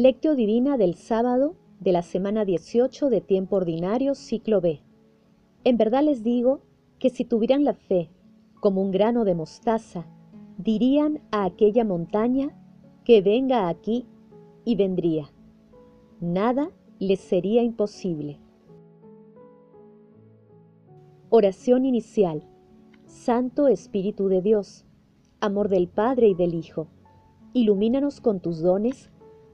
Lectio Divina del sábado de la semana 18 de tiempo ordinario, ciclo B. En verdad les digo que si tuvieran la fe como un grano de mostaza, dirían a aquella montaña que venga aquí y vendría. Nada les sería imposible. Oración inicial. Santo Espíritu de Dios, amor del Padre y del Hijo, ilumínanos con tus dones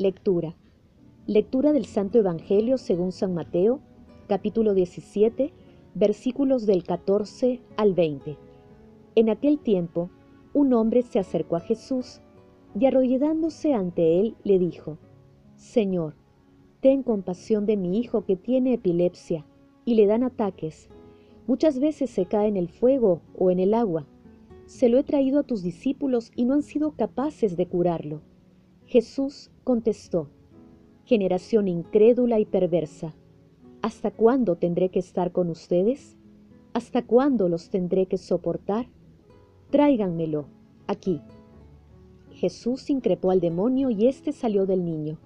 Lectura. Lectura del Santo Evangelio según San Mateo, capítulo 17, versículos del 14 al 20. En aquel tiempo, un hombre se acercó a Jesús y arrodillándose ante él le dijo, Señor, ten compasión de mi hijo que tiene epilepsia y le dan ataques. Muchas veces se cae en el fuego o en el agua. Se lo he traído a tus discípulos y no han sido capaces de curarlo. Jesús contestó, Generación incrédula y perversa, ¿hasta cuándo tendré que estar con ustedes? ¿Hasta cuándo los tendré que soportar? Tráiganmelo aquí. Jesús increpó al demonio y éste salió del niño,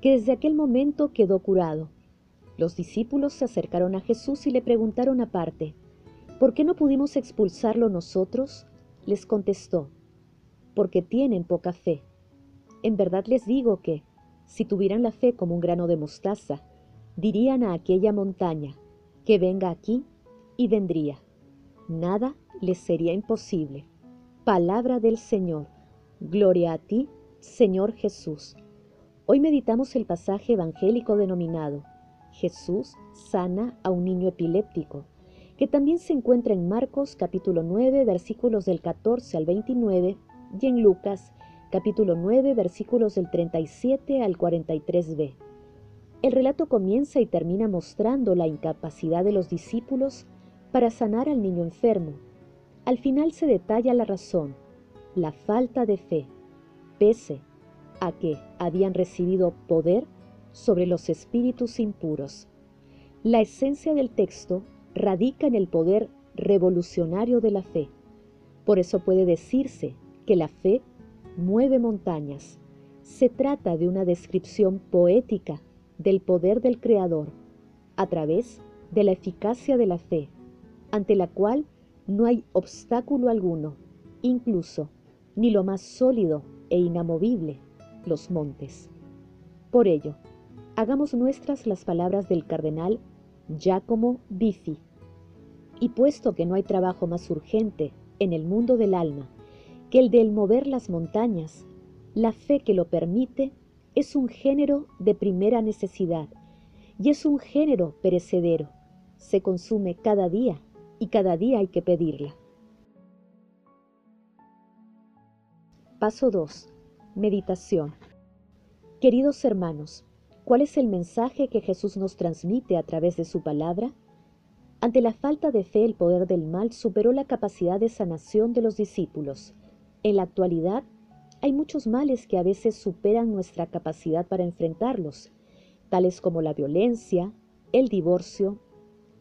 que desde aquel momento quedó curado los discípulos se acercaron a Jesús y le preguntaron aparte, ¿por qué no pudimos expulsarlo nosotros? Les contestó, porque tienen poca fe. En verdad les digo que, si tuvieran la fe como un grano de mostaza, dirían a aquella montaña, que venga aquí, y vendría. Nada les sería imposible. Palabra del Señor. Gloria a ti, Señor Jesús. Hoy meditamos el pasaje evangélico denominado Jesús sana a un niño epiléptico, que también se encuentra en Marcos capítulo 9 versículos del 14 al 29 y en Lucas capítulo 9 versículos del 37 al 43b. El relato comienza y termina mostrando la incapacidad de los discípulos para sanar al niño enfermo. Al final se detalla la razón, la falta de fe, pese a que habían recibido poder sobre los espíritus impuros. La esencia del texto radica en el poder revolucionario de la fe. Por eso puede decirse que la fe mueve montañas. Se trata de una descripción poética del poder del Creador a través de la eficacia de la fe, ante la cual no hay obstáculo alguno, incluso ni lo más sólido e inamovible, los montes. Por ello, hagamos nuestras las palabras del cardenal Giacomo Biffi. Y puesto que no hay trabajo más urgente en el mundo del alma que el del mover las montañas, la fe que lo permite es un género de primera necesidad y es un género perecedero. Se consume cada día y cada día hay que pedirla. Paso 2. Meditación. Queridos hermanos, ¿Cuál es el mensaje que Jesús nos transmite a través de su palabra? Ante la falta de fe, el poder del mal superó la capacidad de sanación de los discípulos. En la actualidad, hay muchos males que a veces superan nuestra capacidad para enfrentarlos, tales como la violencia, el divorcio,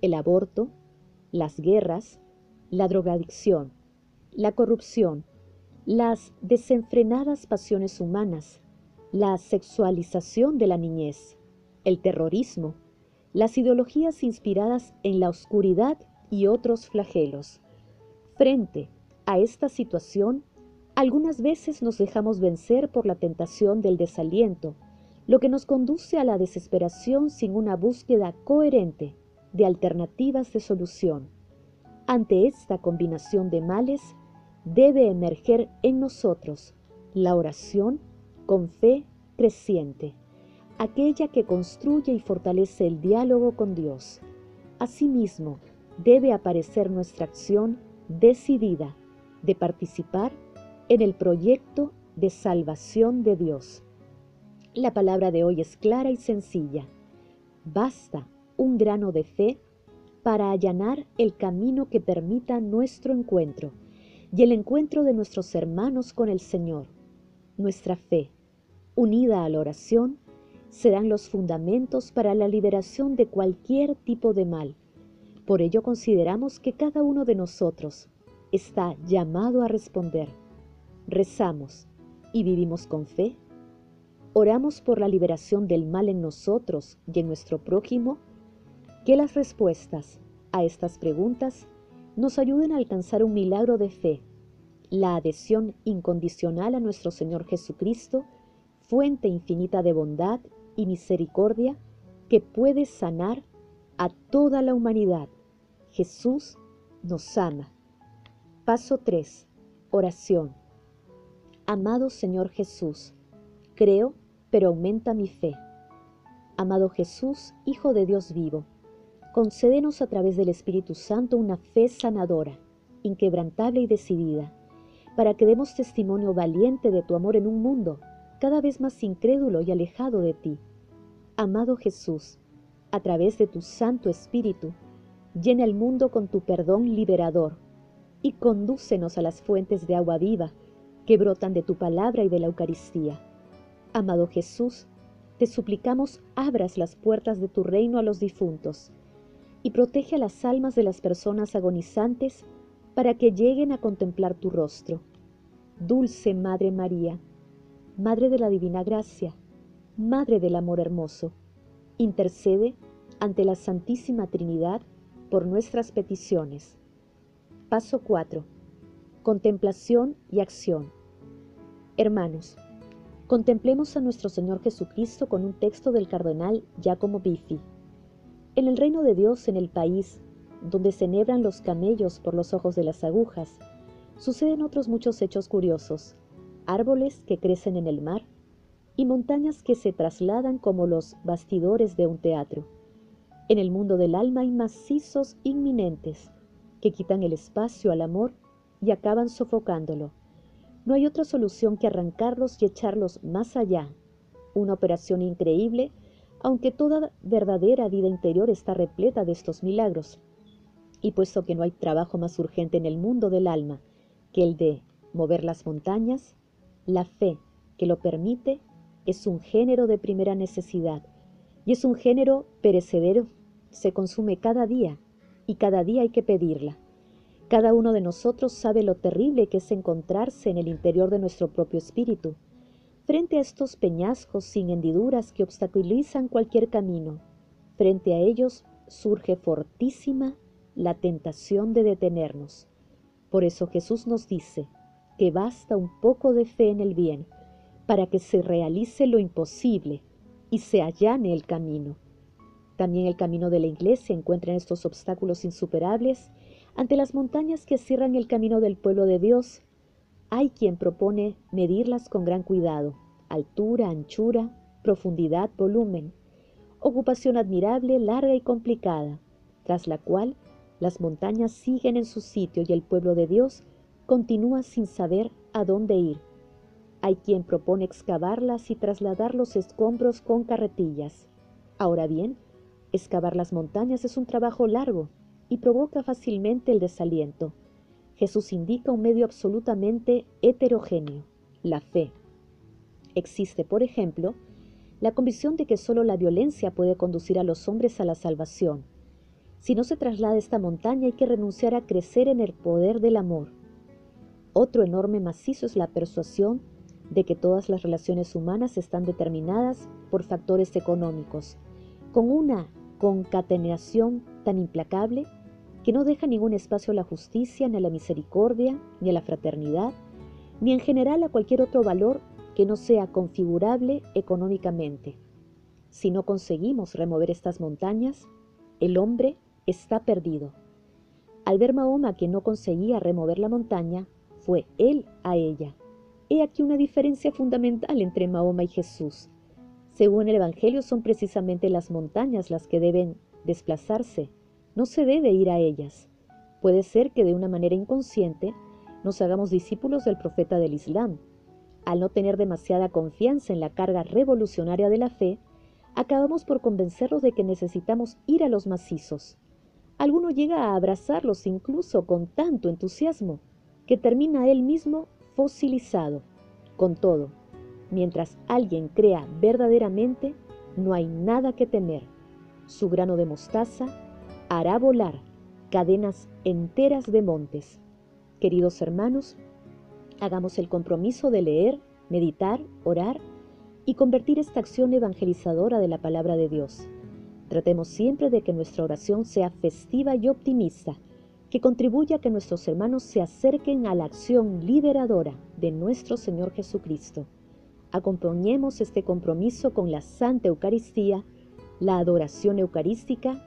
el aborto, las guerras, la drogadicción, la corrupción, las desenfrenadas pasiones humanas, la sexualización de la niñez, el terrorismo, las ideologías inspiradas en la oscuridad y otros flagelos. Frente a esta situación, algunas veces nos dejamos vencer por la tentación del desaliento, lo que nos conduce a la desesperación sin una búsqueda coherente de alternativas de solución. Ante esta combinación de males, debe emerger en nosotros la oración con fe creciente, aquella que construye y fortalece el diálogo con Dios. Asimismo, debe aparecer nuestra acción decidida de participar en el proyecto de salvación de Dios. La palabra de hoy es clara y sencilla. Basta un grano de fe para allanar el camino que permita nuestro encuentro y el encuentro de nuestros hermanos con el Señor. Nuestra fe, unida a la oración, serán los fundamentos para la liberación de cualquier tipo de mal. Por ello consideramos que cada uno de nosotros está llamado a responder. Rezamos y vivimos con fe. Oramos por la liberación del mal en nosotros y en nuestro prójimo. Que las respuestas a estas preguntas nos ayuden a alcanzar un milagro de fe, la adhesión incondicional a nuestro Señor Jesucristo, fuente infinita de bondad y misericordia que puede sanar a toda la humanidad. Jesús nos ama. Paso 3. Oración. Amado Señor Jesús, creo, pero aumenta mi fe. Amado Jesús, Hijo de Dios vivo, concédenos a través del Espíritu Santo una fe sanadora, inquebrantable y decidida, para que demos testimonio valiente de tu amor en un mundo cada vez más incrédulo y alejado de ti. Amado Jesús, a través de tu Santo Espíritu, llena el mundo con tu perdón liberador y condúcenos a las fuentes de agua viva que brotan de tu palabra y de la Eucaristía. Amado Jesús, te suplicamos abras las puertas de tu reino a los difuntos y protege a las almas de las personas agonizantes para que lleguen a contemplar tu rostro. Dulce Madre María, Madre de la Divina Gracia, Madre del Amor Hermoso, intercede ante la Santísima Trinidad por nuestras peticiones. Paso 4. Contemplación y acción. Hermanos, contemplemos a nuestro Señor Jesucristo con un texto del cardenal Giacomo Biffi. En el reino de Dios, en el país donde se enhebran los camellos por los ojos de las agujas, suceden otros muchos hechos curiosos árboles que crecen en el mar y montañas que se trasladan como los bastidores de un teatro. En el mundo del alma hay macizos inminentes que quitan el espacio al amor y acaban sofocándolo. No hay otra solución que arrancarlos y echarlos más allá. Una operación increíble, aunque toda verdadera vida interior está repleta de estos milagros. Y puesto que no hay trabajo más urgente en el mundo del alma que el de mover las montañas, la fe que lo permite es un género de primera necesidad y es un género perecedero. Se consume cada día y cada día hay que pedirla. Cada uno de nosotros sabe lo terrible que es encontrarse en el interior de nuestro propio espíritu, frente a estos peñascos sin hendiduras que obstaculizan cualquier camino. Frente a ellos surge fortísima la tentación de detenernos. Por eso Jesús nos dice, que basta un poco de fe en el bien para que se realice lo imposible y se allane el camino. También el camino de la iglesia encuentra en estos obstáculos insuperables ante las montañas que cierran el camino del pueblo de Dios. Hay quien propone medirlas con gran cuidado, altura, anchura, profundidad, volumen, ocupación admirable, larga y complicada, tras la cual las montañas siguen en su sitio y el pueblo de Dios continúa sin saber a dónde ir. Hay quien propone excavarlas y trasladar los escombros con carretillas. Ahora bien, excavar las montañas es un trabajo largo y provoca fácilmente el desaliento. Jesús indica un medio absolutamente heterogéneo, la fe. Existe, por ejemplo, la convicción de que solo la violencia puede conducir a los hombres a la salvación. Si no se traslada esta montaña hay que renunciar a crecer en el poder del amor. Otro enorme macizo es la persuasión de que todas las relaciones humanas están determinadas por factores económicos, con una concatenación tan implacable que no deja ningún espacio a la justicia, ni a la misericordia, ni a la fraternidad, ni en general a cualquier otro valor que no sea configurable económicamente. Si no conseguimos remover estas montañas, el hombre está perdido. Al ver Mahoma que no conseguía remover la montaña, fue él a ella. He aquí una diferencia fundamental entre Mahoma y Jesús. Según el Evangelio son precisamente las montañas las que deben desplazarse, no se debe ir a ellas. Puede ser que de una manera inconsciente nos hagamos discípulos del profeta del Islam. al no tener demasiada confianza en la carga revolucionaria de la fe, acabamos por convencerlos de que necesitamos ir a los macizos. Alguno llega a abrazarlos incluso con tanto entusiasmo que termina él mismo fosilizado. Con todo, mientras alguien crea verdaderamente, no hay nada que temer. Su grano de mostaza hará volar cadenas enteras de montes. Queridos hermanos, hagamos el compromiso de leer, meditar, orar y convertir esta acción evangelizadora de la palabra de Dios. Tratemos siempre de que nuestra oración sea festiva y optimista, que contribuya a que nuestros hermanos se acerquen a la acción liberadora de nuestro Señor Jesucristo. Acompañemos este compromiso con la Santa Eucaristía, la adoración eucarística